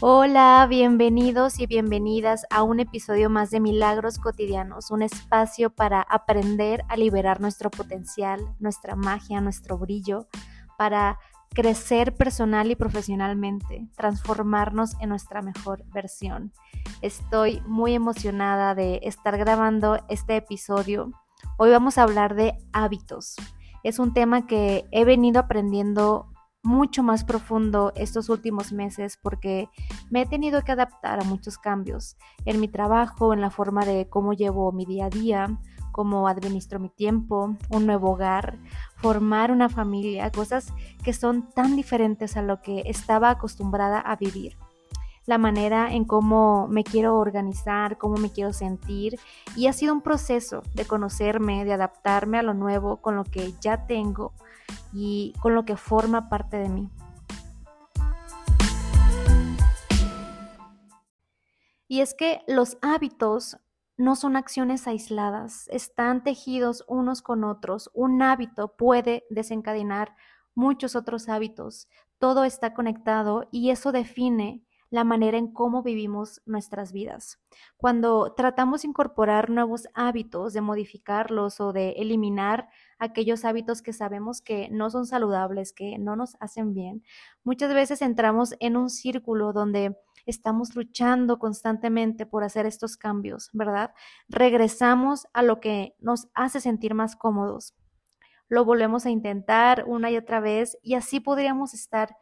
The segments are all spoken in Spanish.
Hola, bienvenidos y bienvenidas a un episodio más de Milagros Cotidianos, un espacio para aprender a liberar nuestro potencial, nuestra magia, nuestro brillo, para crecer personal y profesionalmente, transformarnos en nuestra mejor versión. Estoy muy emocionada de estar grabando este episodio. Hoy vamos a hablar de hábitos. Es un tema que he venido aprendiendo mucho más profundo estos últimos meses porque me he tenido que adaptar a muchos cambios en mi trabajo, en la forma de cómo llevo mi día a día, cómo administro mi tiempo, un nuevo hogar, formar una familia, cosas que son tan diferentes a lo que estaba acostumbrada a vivir. La manera en cómo me quiero organizar, cómo me quiero sentir y ha sido un proceso de conocerme, de adaptarme a lo nuevo con lo que ya tengo y con lo que forma parte de mí. Y es que los hábitos no son acciones aisladas, están tejidos unos con otros. Un hábito puede desencadenar muchos otros hábitos. Todo está conectado y eso define la manera en cómo vivimos nuestras vidas. Cuando tratamos de incorporar nuevos hábitos, de modificarlos o de eliminar aquellos hábitos que sabemos que no son saludables, que no nos hacen bien, muchas veces entramos en un círculo donde estamos luchando constantemente por hacer estos cambios, ¿verdad? Regresamos a lo que nos hace sentir más cómodos. Lo volvemos a intentar una y otra vez y así podríamos estar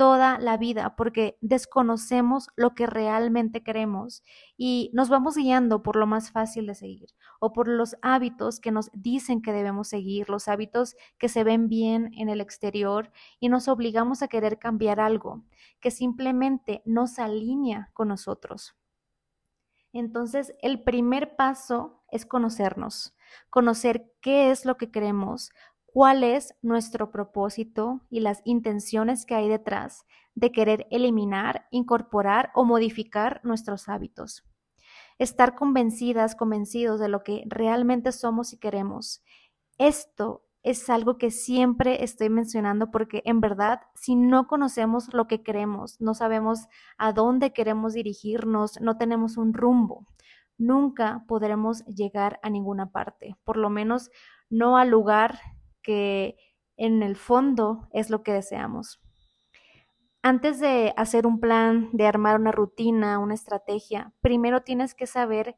toda la vida porque desconocemos lo que realmente queremos y nos vamos guiando por lo más fácil de seguir o por los hábitos que nos dicen que debemos seguir, los hábitos que se ven bien en el exterior y nos obligamos a querer cambiar algo que simplemente nos alinea con nosotros. Entonces, el primer paso es conocernos, conocer qué es lo que queremos, cuál es nuestro propósito y las intenciones que hay detrás de querer eliminar, incorporar o modificar nuestros hábitos. Estar convencidas, convencidos de lo que realmente somos y queremos. Esto es algo que siempre estoy mencionando porque en verdad si no conocemos lo que queremos, no sabemos a dónde queremos dirigirnos, no tenemos un rumbo, nunca podremos llegar a ninguna parte, por lo menos no al lugar que en el fondo es lo que deseamos. Antes de hacer un plan, de armar una rutina, una estrategia, primero tienes que saber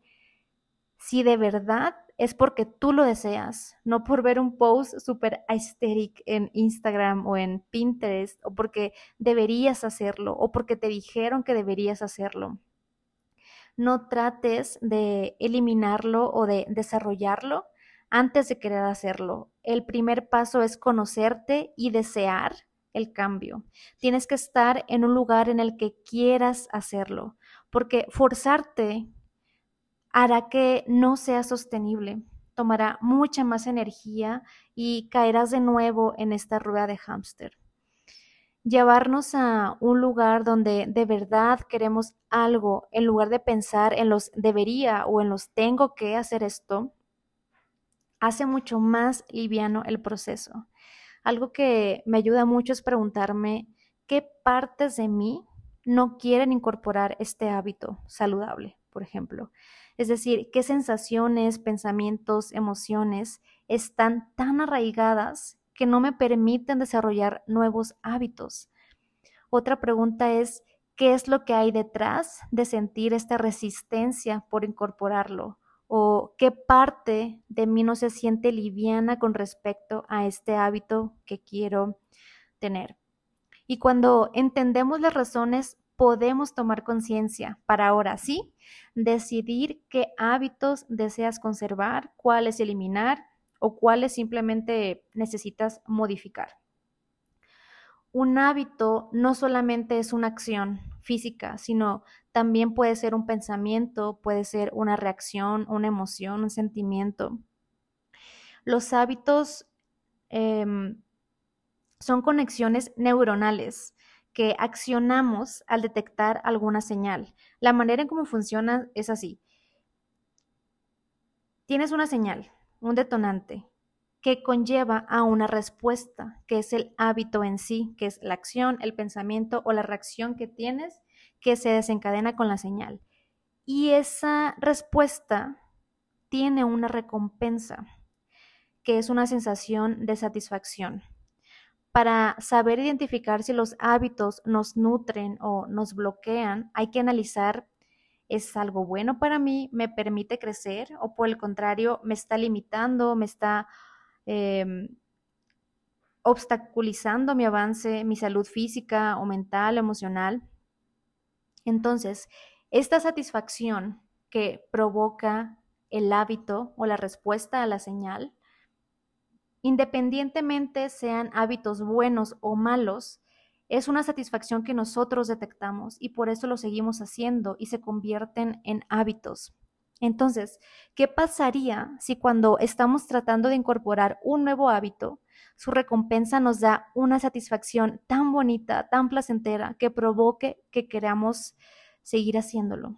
si de verdad es porque tú lo deseas, no por ver un post súper aesthetic en Instagram o en Pinterest, o porque deberías hacerlo, o porque te dijeron que deberías hacerlo. No trates de eliminarlo o de desarrollarlo antes de querer hacerlo. El primer paso es conocerte y desear el cambio. Tienes que estar en un lugar en el que quieras hacerlo, porque forzarte hará que no sea sostenible, tomará mucha más energía y caerás de nuevo en esta rueda de hámster. Llevarnos a un lugar donde de verdad queremos algo, en lugar de pensar en los debería o en los tengo que hacer esto, hace mucho más liviano el proceso. Algo que me ayuda mucho es preguntarme qué partes de mí no quieren incorporar este hábito saludable, por ejemplo. Es decir, qué sensaciones, pensamientos, emociones están tan arraigadas que no me permiten desarrollar nuevos hábitos. Otra pregunta es, ¿qué es lo que hay detrás de sentir esta resistencia por incorporarlo? O qué parte de mí no se siente liviana con respecto a este hábito que quiero tener. Y cuando entendemos las razones, podemos tomar conciencia para ahora sí decidir qué hábitos deseas conservar, cuáles eliminar o cuáles simplemente necesitas modificar. Un hábito no solamente es una acción, física, sino también puede ser un pensamiento, puede ser una reacción, una emoción, un sentimiento. Los hábitos em, son conexiones neuronales que accionamos al detectar alguna señal. La manera en cómo funciona es así. Tienes una señal, un detonante, que conlleva a una respuesta, que es el hábito en sí, que es la acción, el pensamiento o la reacción que tienes que se desencadena con la señal. Y esa respuesta tiene una recompensa, que es una sensación de satisfacción. Para saber identificar si los hábitos nos nutren o nos bloquean, hay que analizar, ¿es algo bueno para mí? ¿Me permite crecer? ¿O por el contrario, me está limitando? ¿Me está em, obstaculizando mi avance, mi salud física o mental, emocional? Entonces, esta satisfacción que provoca el hábito o la respuesta a la señal independientemente sean hábitos buenos o malos, es una satisfacción que nosotros detectamos y por eso lo seguimos haciendo y se convierten en hábitos. Entonces, ¿qué pasaría si cuando estamos tratando de incorporar un nuevo hábito, su recompensa nos da una satisfacción tan bonita, tan placentera, que provoque que queramos seguir haciéndolo?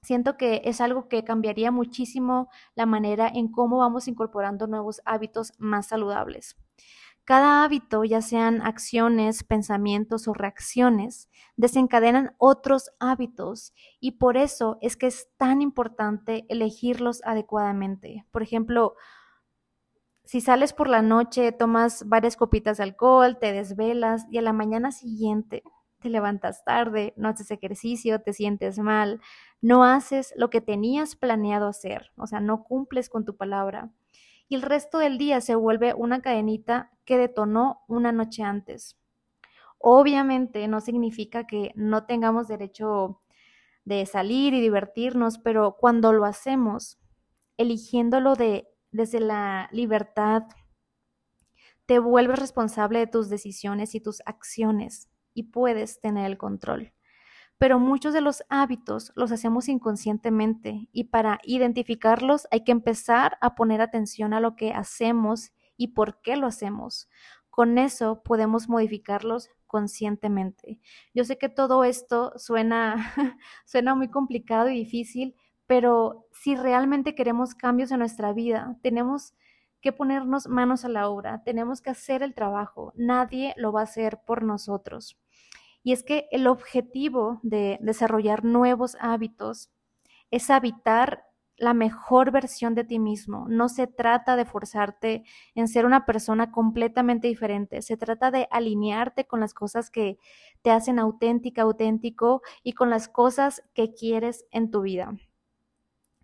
Siento que es algo que cambiaría muchísimo la manera en cómo vamos incorporando nuevos hábitos más saludables. Cada hábito, ya sean acciones, pensamientos o reacciones, desencadenan otros hábitos y por eso es que es tan importante elegirlos adecuadamente. Por ejemplo, si sales por la noche, tomas varias copitas de alcohol, te desvelas y a la mañana siguiente te levantas tarde, no haces ejercicio, te sientes mal, no haces lo que tenías planeado hacer, o sea, no cumples con tu palabra. El resto del día se vuelve una cadenita que detonó una noche antes. Obviamente no significa que no tengamos derecho de salir y divertirnos, pero cuando lo hacemos, eligiéndolo de, desde la libertad, te vuelves responsable de tus decisiones y tus acciones y puedes tener el control. Pero muchos de los hábitos los hacemos inconscientemente y para identificarlos hay que empezar a poner atención a lo que hacemos y por qué lo hacemos. Con eso podemos modificarlos conscientemente. Yo sé que todo esto suena, suena muy complicado y difícil, pero si realmente queremos cambios en nuestra vida, tenemos que ponernos manos a la obra, tenemos que hacer el trabajo, nadie lo va a hacer por nosotros. Y es que el objetivo de desarrollar nuevos hábitos es habitar la mejor versión de ti mismo. No se trata de forzarte en ser una persona completamente diferente. Se trata de alinearte con las cosas que te hacen auténtica, auténtico y con las cosas que quieres en tu vida.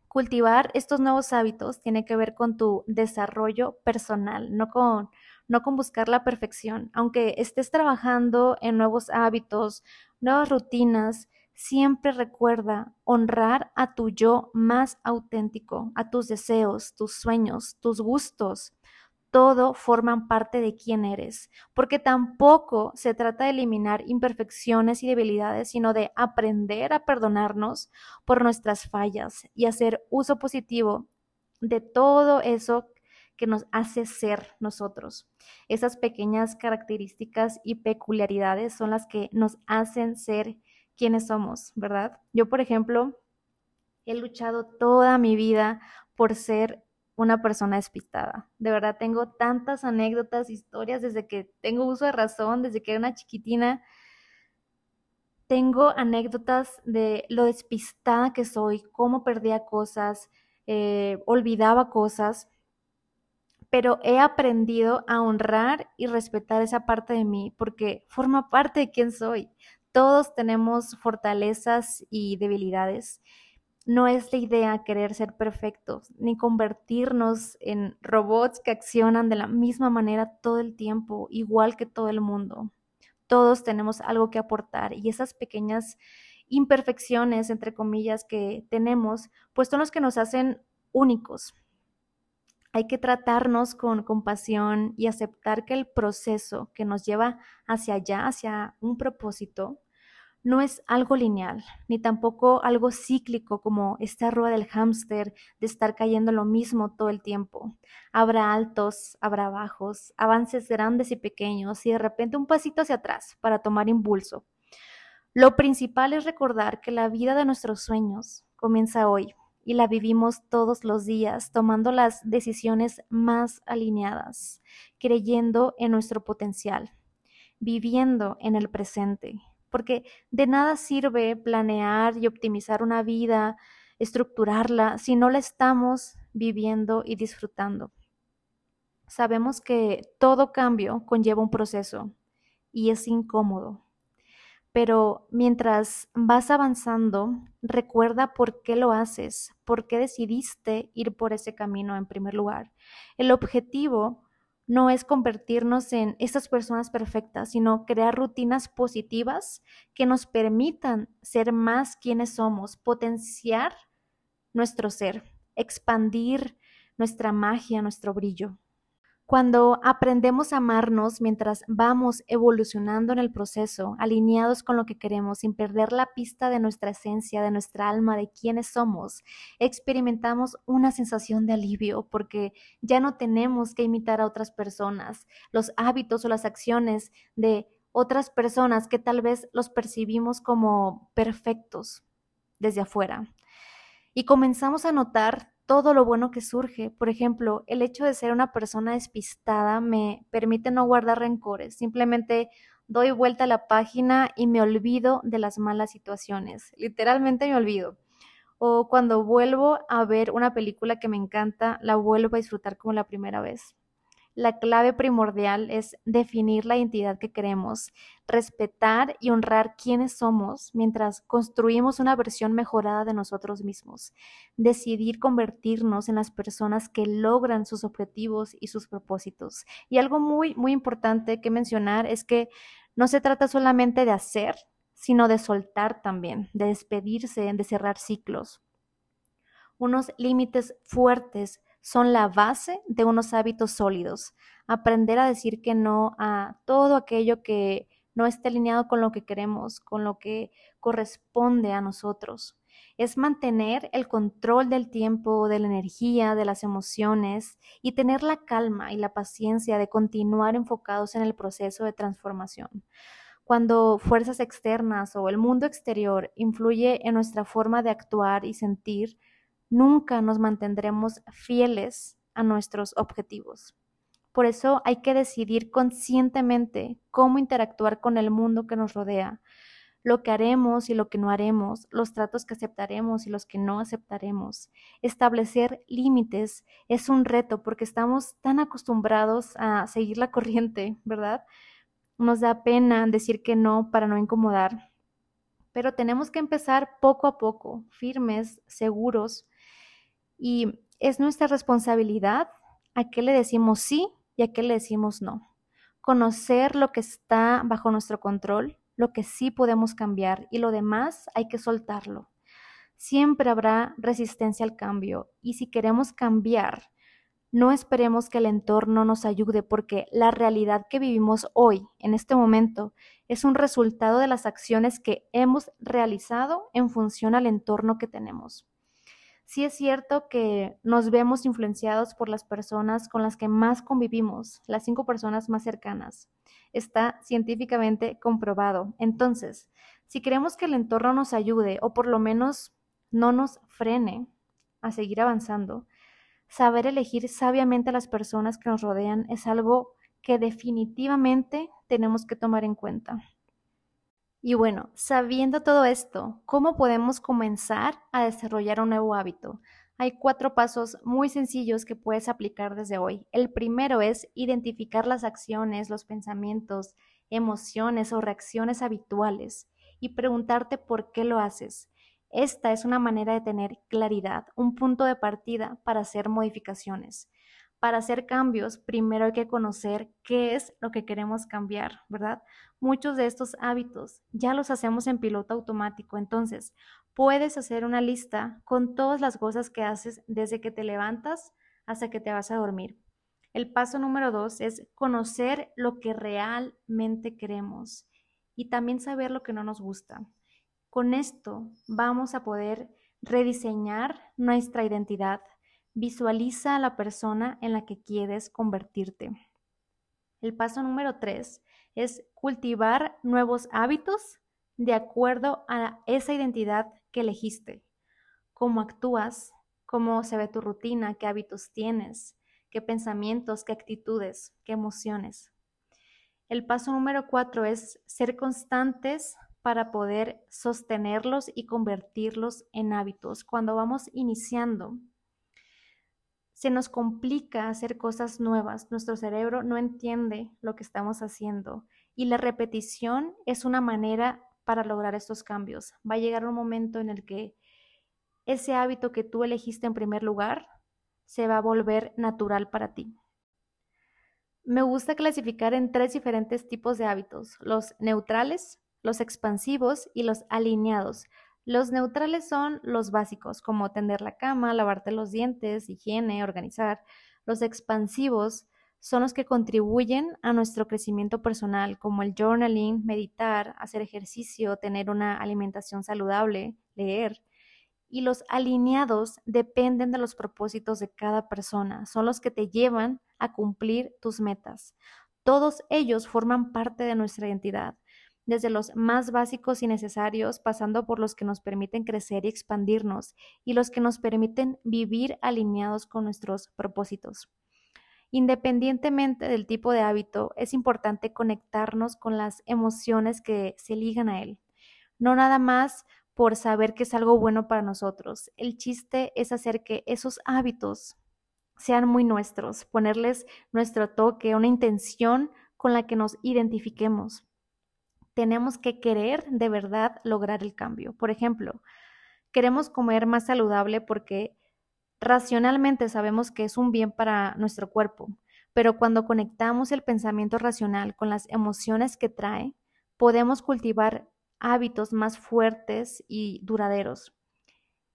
Cultivar estos nuevos hábitos tiene que ver con tu desarrollo personal, no con no con buscar la perfección. Aunque estés trabajando en nuevos hábitos, nuevas rutinas, siempre recuerda honrar a tu yo más auténtico, a tus deseos, tus sueños, tus gustos. Todo forman parte de quién eres, porque tampoco se trata de eliminar imperfecciones y debilidades, sino de aprender a perdonarnos por nuestras fallas y hacer uso positivo de todo eso que nos hace ser nosotros. Esas pequeñas características y peculiaridades son las que nos hacen ser quienes somos, ¿verdad? Yo, por ejemplo, he luchado toda mi vida por ser una persona despistada. De verdad, tengo tantas anécdotas, historias desde que tengo uso de razón, desde que era una chiquitina. Tengo anécdotas de lo despistada que soy, cómo perdía cosas, eh, olvidaba cosas pero he aprendido a honrar y respetar esa parte de mí porque forma parte de quién soy. Todos tenemos fortalezas y debilidades. No es la idea querer ser perfectos ni convertirnos en robots que accionan de la misma manera todo el tiempo, igual que todo el mundo. Todos tenemos algo que aportar y esas pequeñas imperfecciones, entre comillas, que tenemos, pues son los que nos hacen únicos, hay que tratarnos con compasión y aceptar que el proceso que nos lleva hacia allá, hacia un propósito, no es algo lineal, ni tampoco algo cíclico como esta rueda del hámster de estar cayendo lo mismo todo el tiempo. Habrá altos, habrá bajos, avances grandes y pequeños y de repente un pasito hacia atrás para tomar impulso. Lo principal es recordar que la vida de nuestros sueños comienza hoy, y la vivimos todos los días, tomando las decisiones más alineadas, creyendo en nuestro potencial, viviendo en el presente, porque de nada sirve planear y optimizar una vida, estructurarla, si no la estamos viviendo y disfrutando. Sabemos que todo cambio conlleva un proceso y es incómodo. Pero mientras vas avanzando, recuerda por qué lo haces, por qué decidiste ir por ese camino en primer lugar. El objetivo no es convertirnos en estas personas perfectas, sino crear rutinas positivas que nos permitan ser más quienes somos, potenciar nuestro ser, expandir nuestra magia, nuestro brillo. Cuando aprendemos a amarnos mientras vamos evolucionando en el proceso, alineados con lo que queremos, sin perder la pista de nuestra esencia, de nuestra alma, de quiénes somos, experimentamos una sensación de alivio porque ya no tenemos que imitar a otras personas, los hábitos o las acciones de otras personas que tal vez los percibimos como perfectos desde afuera. Y comenzamos a notar todo lo bueno que surge. Por ejemplo, el hecho de ser una persona despistada me permite no guardar rencores. Simplemente doy vuelta a la página y me olvido de las malas situaciones. Literalmente me olvido. O cuando vuelvo a ver una película que me encanta, la vuelvo a disfrutar como la primera vez. La clave primordial es definir la identidad que queremos, respetar y honrar quiénes somos mientras construimos una versión mejorada de nosotros mismos. Decidir convertirnos en las personas que logran sus objetivos y sus propósitos. Y algo muy, muy importante que mencionar es que no se trata solamente de hacer, sino de soltar también, de despedirse, de cerrar ciclos. Unos límites fuertes son la base de unos hábitos sólidos. Aprender a decir que no a todo aquello que no esté alineado con lo que queremos, con lo que corresponde a nosotros. Es mantener el control del tiempo, de la energía, de las emociones y tener la calma y la paciencia de continuar enfocados en el proceso de transformación. Cuando fuerzas externas o el mundo exterior influye en nuestra forma de actuar y sentir, nunca nos mantendremos fieles a nuestros objetivos. Por eso hay que decidir conscientemente cómo interactuar con el mundo que nos rodea, lo que haremos y lo que no haremos, los tratos que aceptaremos y los que no aceptaremos. Establecer límites es un reto porque estamos tan acostumbrados a seguir la corriente, ¿verdad? Nos da pena decir que no para no incomodar, pero tenemos que empezar poco a poco, firmes, seguros, y es nuestra responsabilidad a qué le decimos sí y a qué le decimos no. Conocer lo que está bajo nuestro control, lo que sí podemos cambiar y lo demás hay que soltarlo. Siempre habrá resistencia al cambio y si queremos cambiar, no esperemos que el entorno nos ayude porque la realidad que vivimos hoy, en este momento, es un resultado de las acciones que hemos realizado en función al entorno que tenemos sí es cierto que nos vemos influenciados por las personas con las que más convivimos, las cinco personas más cercanas. Está científicamente comprobado. Entonces, si queremos que el entorno nos ayude o por lo menos no nos frene a seguir avanzando, saber elegir sabiamente a las personas que nos rodean es algo que definitivamente tenemos que tomar en cuenta. Y bueno, sabiendo todo esto, ¿cómo podemos comenzar a desarrollar un nuevo hábito? Hay cuatro pasos muy sencillos que puedes aplicar desde hoy. El primero es identificar las acciones, los pensamientos, emociones o reacciones habituales y preguntarte por qué lo haces. Esta es una manera de tener claridad, un punto de partida para hacer modificaciones para hacer cambios, primero hay que conocer qué es lo que queremos cambiar, ¿verdad? Muchos de estos hábitos ya los hacemos en piloto automático, entonces puedes hacer una lista con todas las cosas que haces desde que te levantas hasta que te vas a dormir. El paso número dos es conocer lo que realmente queremos y también saber lo que no nos gusta. Con esto vamos a poder rediseñar nuestra identidad, Visualiza a la persona en la que quieres convertirte. El paso número tres es cultivar nuevos hábitos de acuerdo a esa identidad que elegiste. Cómo actúas, cómo se ve tu rutina, qué hábitos tienes, qué pensamientos, qué actitudes, qué emociones. El paso número cuatro es ser constantes para poder sostenerlos y convertirlos en hábitos. Cuando vamos iniciando, se nos complica hacer cosas nuevas. Nuestro cerebro no entiende lo que estamos haciendo y la repetición es una manera para lograr estos cambios. Va a llegar un momento en el que ese hábito que tú elegiste en primer lugar se va a volver natural para ti. Me gusta clasificar en tres diferentes tipos de hábitos, los neutrales, los expansivos y los alineados. Los neutrales son los básicos, como tender la cama, lavarte los dientes, higiene, organizar. Los expansivos son los que contribuyen a nuestro crecimiento personal, como el journaling, meditar, hacer ejercicio, tener una alimentación saludable, leer. Y los alineados dependen de los propósitos de cada persona, son los que te llevan a cumplir tus metas. Todos ellos forman parte de nuestra identidad desde los más básicos y necesarios, pasando por los que nos permiten crecer y expandirnos, y los que nos permiten vivir alineados con nuestros propósitos. Independientemente del tipo de hábito, es importante conectarnos con las emociones que se ligan a él. No nada más por saber que es algo bueno para nosotros. El chiste es hacer que esos hábitos sean muy nuestros, ponerles nuestro toque, una intención con la que nos identifiquemos tenemos que querer de verdad lograr el cambio. Por ejemplo, queremos comer más saludable porque racionalmente sabemos que es un bien para nuestro cuerpo, pero cuando conectamos el pensamiento racional con las emociones que trae, podemos cultivar hábitos más fuertes y duraderos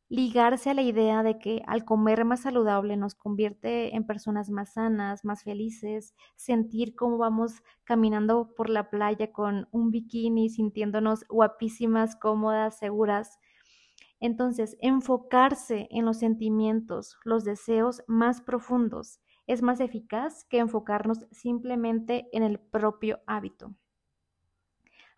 ligarse a la idea de que al comer más saludable nos convierte en personas más sanas, más felices, sentir cómo vamos caminando por la playa con un bikini, sintiéndonos guapísimas, cómodas, seguras. Entonces, enfocarse en los sentimientos, los deseos más profundos, es más eficaz que enfocarnos simplemente en el propio hábito.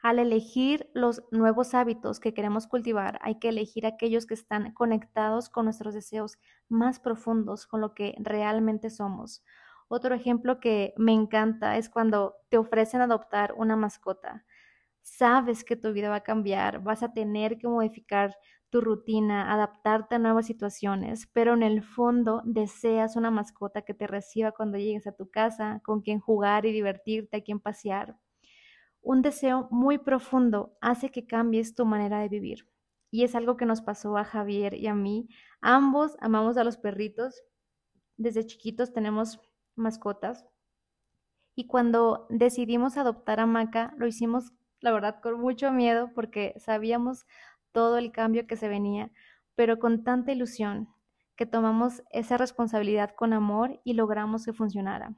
Al elegir los nuevos hábitos que queremos cultivar, hay que elegir aquellos que están conectados con nuestros deseos más profundos, con lo que realmente somos. Otro ejemplo que me encanta es cuando te ofrecen adoptar una mascota. Sabes que tu vida va a cambiar, vas a tener que modificar tu rutina, adaptarte a nuevas situaciones, pero en el fondo deseas una mascota que te reciba cuando llegues a tu casa, con quien jugar y divertirte, a quien pasear un deseo muy profundo hace que cambies tu manera de vivir. Y es algo que nos pasó a Javier y a mí. Ambos amamos a los perritos. Desde chiquitos tenemos mascotas. Y cuando decidimos adoptar a Maca, lo hicimos, la verdad, con mucho miedo porque sabíamos todo el cambio que se venía, pero con tanta ilusión que tomamos esa responsabilidad con amor y logramos que funcionara.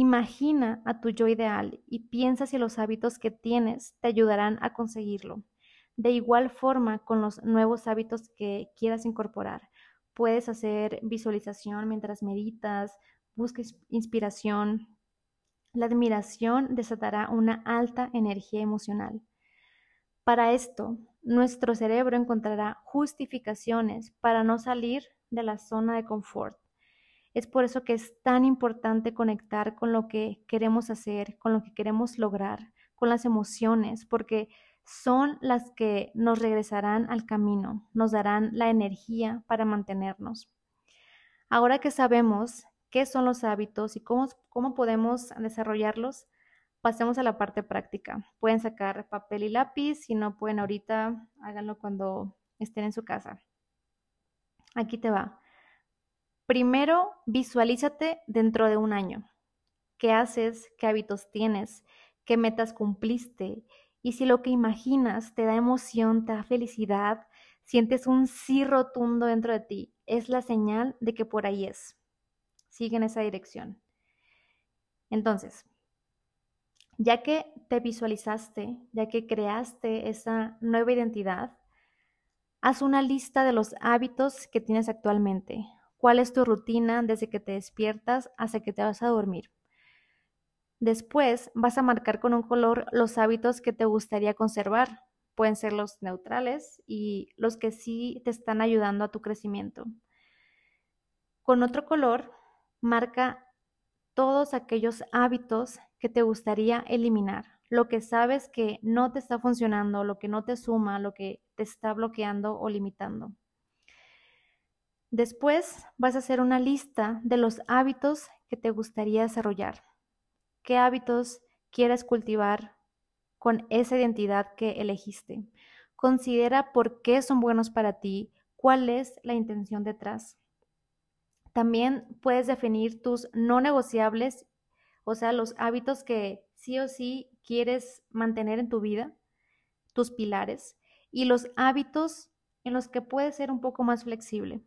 Imagina a tu yo ideal y piensa si los hábitos que tienes te ayudarán a conseguirlo. De igual forma, con los nuevos hábitos que quieras incorporar, puedes hacer visualización mientras meditas, busques inspiración. La admiración desatará una alta energía emocional. Para esto, nuestro cerebro encontrará justificaciones para no salir de la zona de confort es por eso que es tan importante conectar con lo que queremos hacer, con lo que queremos lograr, con las emociones, porque son las que nos regresarán al camino, nos darán la energía para mantenernos. Ahora que sabemos qué son los hábitos y cómo, cómo podemos desarrollarlos, pasemos a la parte práctica. Pueden sacar papel y lápiz, si no pueden ahorita, háganlo cuando estén en su casa. Aquí te va. Primero, visualízate dentro de un año. ¿Qué haces? ¿Qué hábitos tienes? ¿Qué metas cumpliste? Y si lo que imaginas te da emoción, te da felicidad, sientes un sí rotundo dentro de ti, es la señal de que por ahí es. Sigue en esa dirección. Entonces, ya que te visualizaste, ya que creaste esa nueva identidad, haz una lista de los hábitos que tienes actualmente cuál es tu rutina desde que te despiertas hasta que te vas a dormir. Después vas a marcar con un color los hábitos que te gustaría conservar. Pueden ser los neutrales y los que sí te están ayudando a tu crecimiento. Con otro color, marca todos aquellos hábitos que te gustaría eliminar, lo que sabes que no te está funcionando, lo que no te suma, lo que te está bloqueando o limitando. Después vas a hacer una lista de los hábitos que te gustaría desarrollar. ¿Qué hábitos quieres cultivar con esa identidad que elegiste? Considera por qué son buenos para ti, cuál es la intención detrás. También puedes definir tus no negociables, o sea, los hábitos que sí o sí quieres mantener en tu vida, tus pilares, y los hábitos en los que puedes ser un poco más flexible.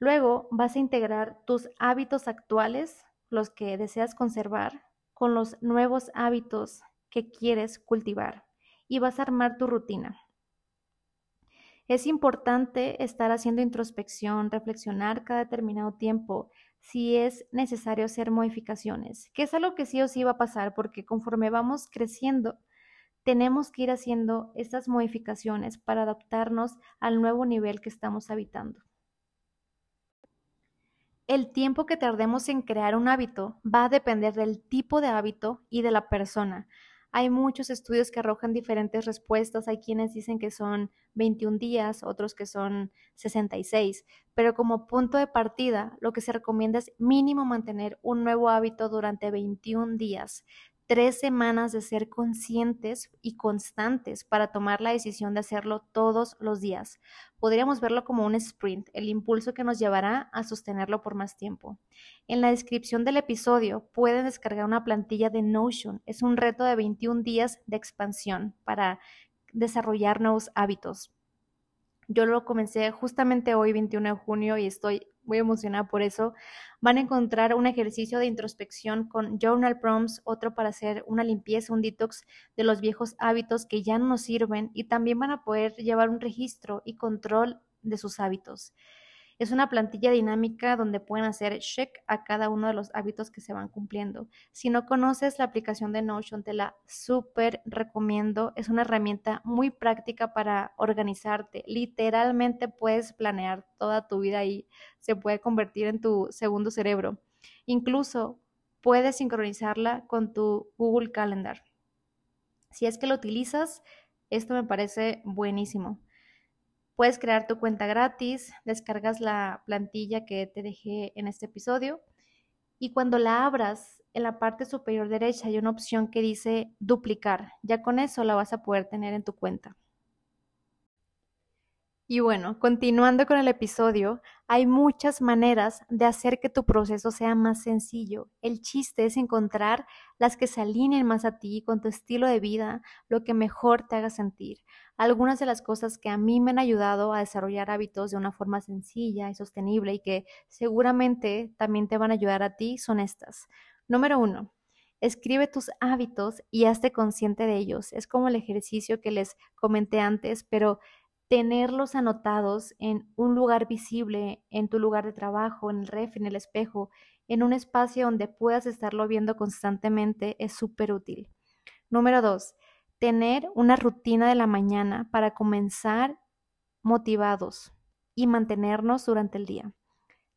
Luego vas a integrar tus hábitos actuales, los que deseas conservar, con los nuevos hábitos que quieres cultivar y vas a armar tu rutina. Es importante estar haciendo introspección, reflexionar cada determinado tiempo si es necesario hacer modificaciones, que es algo que sí o sí va a pasar porque conforme vamos creciendo, tenemos que ir haciendo estas modificaciones para adaptarnos al nuevo nivel que estamos habitando. El tiempo que tardemos en crear un hábito va a depender del tipo de hábito y de la persona. Hay muchos estudios que arrojan diferentes respuestas. Hay quienes dicen que son 21 días, otros que son 66. Pero como punto de partida, lo que se recomienda es mínimo mantener un nuevo hábito durante 21 días tres semanas de ser conscientes y constantes para tomar la decisión de hacerlo todos los días. Podríamos verlo como un sprint, el impulso que nos llevará a sostenerlo por más tiempo. En la descripción del episodio pueden descargar una plantilla de Notion. Es un reto de 21 días de expansión para desarrollar nuevos hábitos. Yo lo comencé justamente hoy, 21 de junio, y estoy muy emocionada por eso. Van a encontrar un ejercicio de introspección con journal prompts, otro para hacer una limpieza, un detox de los viejos hábitos que ya no nos sirven y también van a poder llevar un registro y control de sus hábitos. Es una plantilla dinámica donde pueden hacer check a cada uno de los hábitos que se van cumpliendo. Si no conoces la aplicación de Notion, te la súper recomiendo. Es una herramienta muy práctica para organizarte. Literalmente puedes planear toda tu vida y se puede convertir en tu segundo cerebro. Incluso puedes sincronizarla con tu Google Calendar. Si es que lo utilizas, esto me parece buenísimo. Puedes crear tu cuenta gratis, descargas la plantilla que te dejé en este episodio y cuando la abras, en la parte superior derecha hay una opción que dice duplicar. Ya con eso la vas a poder tener en tu cuenta. Y bueno, continuando con el episodio, hay muchas maneras de hacer que tu proceso sea más sencillo. El chiste es encontrar las que se alineen más a ti, con tu estilo de vida, lo que mejor te haga sentir. Algunas de las cosas que a mí me han ayudado a desarrollar hábitos de una forma sencilla y sostenible y que seguramente también te van a ayudar a ti son estas. Número uno, Escribe tus hábitos y hazte consciente de ellos. Es como el ejercicio que les comenté antes, pero tenerlos anotados en un lugar visible, en tu lugar de trabajo, en el ref, en el espejo, en un espacio donde puedas estarlo viendo constantemente es súper útil. Número dos, tener una rutina de la mañana para comenzar motivados y mantenernos durante el día.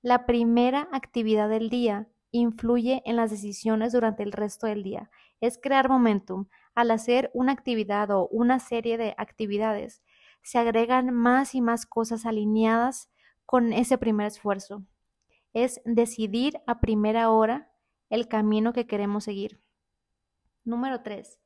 La primera actividad del día influye en las decisiones durante el resto del día. Es crear momentum. Al hacer una actividad o una serie de actividades, se agregan más y más cosas alineadas con ese primer esfuerzo. Es decidir a primera hora el camino que queremos seguir. Número 3.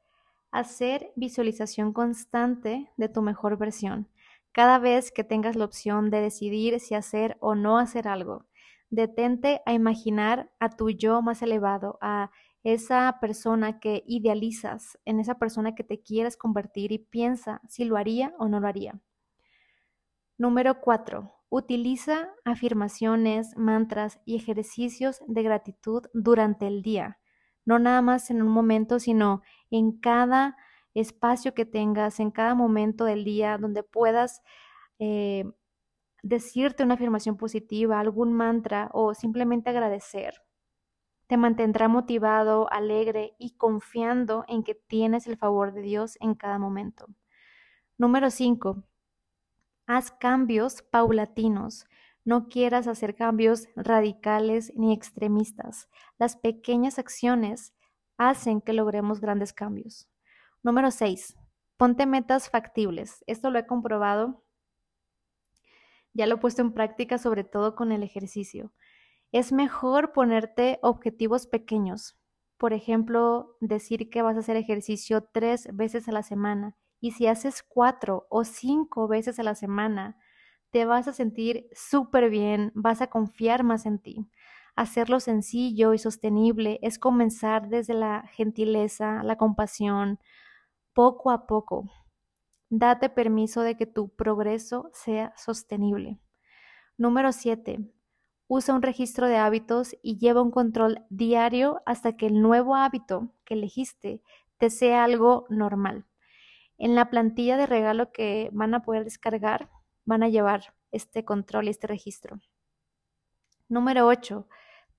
Hacer visualización constante de tu mejor versión. Cada vez que tengas la opción de decidir si hacer o no hacer algo, detente a imaginar a tu yo más elevado, a esa persona que idealizas, en esa persona que te quieres convertir y piensa si lo haría o no lo haría. Número 4. Utiliza afirmaciones, mantras y ejercicios de gratitud durante el día. No nada más en un momento, sino en cada espacio que tengas, en cada momento del día donde puedas eh, decirte una afirmación positiva, algún mantra o simplemente agradecer te mantendrá motivado, alegre y confiando en que tienes el favor de Dios en cada momento. Número 5. Haz cambios paulatinos. No quieras hacer cambios radicales ni extremistas. Las pequeñas acciones hacen que logremos grandes cambios. Número 6. Ponte metas factibles. Esto lo he comprobado. Ya lo he puesto en práctica, sobre todo con el ejercicio. Es mejor ponerte objetivos pequeños. Por ejemplo, decir que vas a hacer ejercicio tres veces a la semana. Y si haces cuatro o cinco veces a la semana, te vas a sentir súper bien, vas a confiar más en ti. Hacerlo sencillo y sostenible es comenzar desde la gentileza, la compasión, poco a poco. Date permiso de que tu progreso sea sostenible. Número 7. Usa un registro de hábitos y lleva un control diario hasta que el nuevo hábito que elegiste te sea algo normal. En la plantilla de regalo que van a poder descargar, van a llevar este control y este registro. Número 8.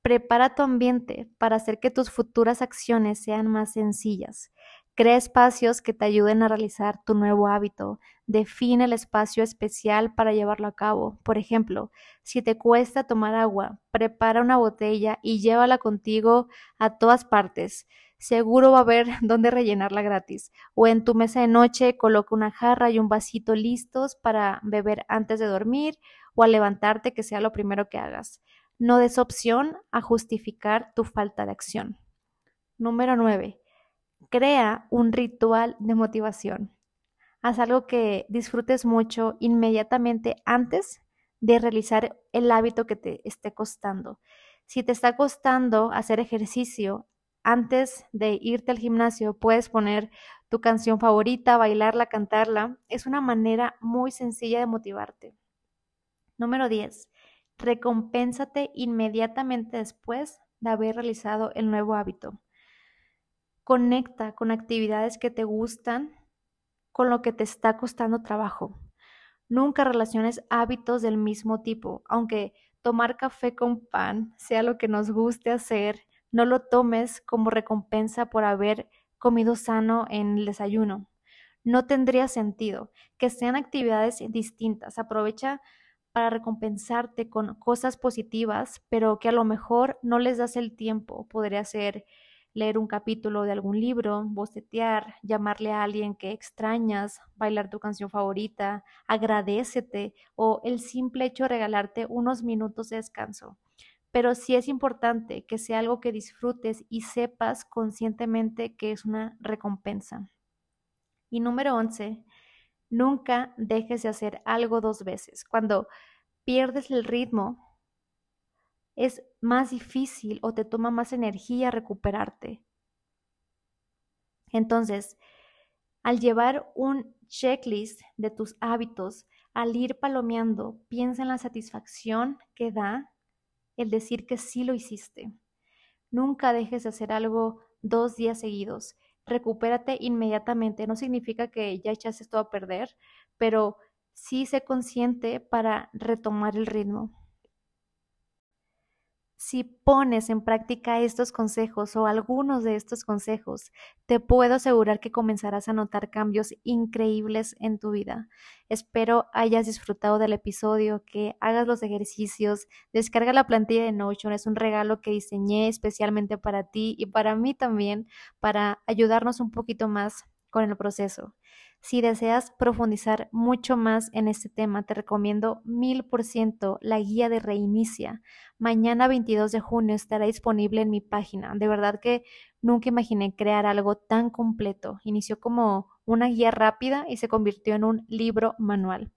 Prepara tu ambiente para hacer que tus futuras acciones sean más sencillas. Crea espacios que te ayuden a realizar tu nuevo hábito. Define el espacio especial para llevarlo a cabo. Por ejemplo, si te cuesta tomar agua, prepara una botella y llévala contigo a todas partes. Seguro va a haber dónde rellenarla gratis. O en tu mesa de noche coloca una jarra y un vasito listos para beber antes de dormir o al levantarte que sea lo primero que hagas. No des opción a justificar tu falta de acción. Número 9. Crea un ritual de motivación. Haz algo que disfrutes mucho inmediatamente antes de realizar el hábito que te esté costando. Si te está costando hacer ejercicio, antes de irte al gimnasio puedes poner tu canción favorita, bailarla, cantarla. Es una manera muy sencilla de motivarte. Número 10 recompénsate inmediatamente después de haber realizado el nuevo hábito. Conecta con actividades que te gustan con lo que te está costando trabajo. Nunca relaciones hábitos del mismo tipo, aunque tomar café con pan sea lo que nos guste hacer, no lo tomes como recompensa por haber comido sano en el desayuno. No tendría sentido que sean actividades distintas. Aprovecha para recompensarte con cosas positivas, pero que a lo mejor no les das el tiempo. Podría ser leer un capítulo de algún libro, bocetear, llamarle a alguien que extrañas, bailar tu canción favorita, agradecete o el simple hecho de regalarte unos minutos de descanso. Pero sí es importante que sea algo que disfrutes y sepas conscientemente que es una recompensa. Y número 11, Nunca dejes de hacer algo dos veces. Cuando pierdes el ritmo, es más difícil o te toma más energía recuperarte. Entonces, al llevar un checklist de tus hábitos, al ir palomeando, piensa en la satisfacción que da el decir que sí lo hiciste. Nunca dejes de hacer algo dos días seguidos recupérate inmediatamente. No significa que ya echaste todo a perder, pero sí sé consciente para retomar el ritmo. Si pones en práctica estos consejos o algunos de estos consejos, te puedo asegurar que comenzarás a notar cambios increíbles en tu vida. Espero hayas disfrutado del episodio, que hagas los ejercicios, descarga la plantilla de Notion, es un regalo que diseñé especialmente para ti y para mí también, para ayudarnos un poquito más con el proceso. Si deseas profundizar mucho más en este tema, te recomiendo mil por ciento la guía de Reinicia. Mañana 22 de junio estará disponible en mi página. De verdad que nunca imaginé crear algo tan completo. Inició como una guía rápida y se convirtió en un libro manual.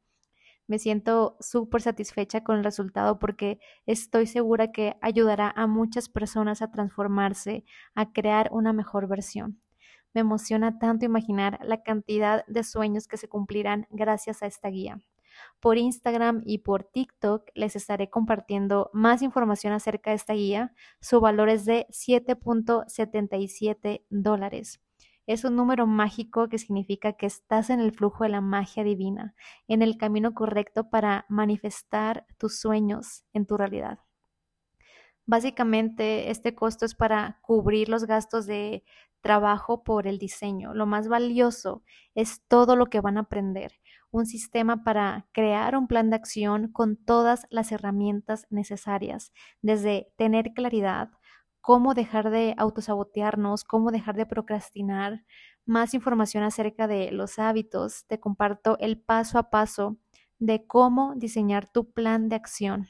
Me siento súper satisfecha con el resultado porque estoy segura que ayudará a muchas personas a transformarse, a crear una mejor versión. Me emociona tanto imaginar la cantidad de sueños que se cumplirán gracias a esta guía. Por Instagram y por TikTok les estaré compartiendo más información acerca de esta guía. Su valor es de 7.77 dólares. Es un número mágico que significa que estás en el flujo de la magia divina, en el camino correcto para manifestar tus sueños en tu realidad. Básicamente, este costo es para cubrir los gastos de trabajo por el diseño. Lo más valioso es todo lo que van a aprender. Un sistema para crear un plan de acción con todas las herramientas necesarias, desde tener claridad, cómo dejar de autosabotearnos, cómo dejar de procrastinar, más información acerca de los hábitos, te comparto el paso a paso de cómo diseñar tu plan de acción,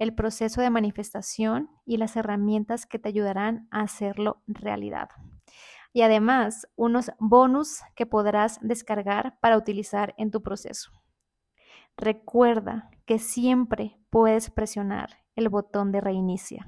el proceso de manifestación y las herramientas que te ayudarán a hacerlo realidad. Y además, unos bonus que podrás descargar para utilizar en tu proceso. Recuerda que siempre puedes presionar el botón de reinicia.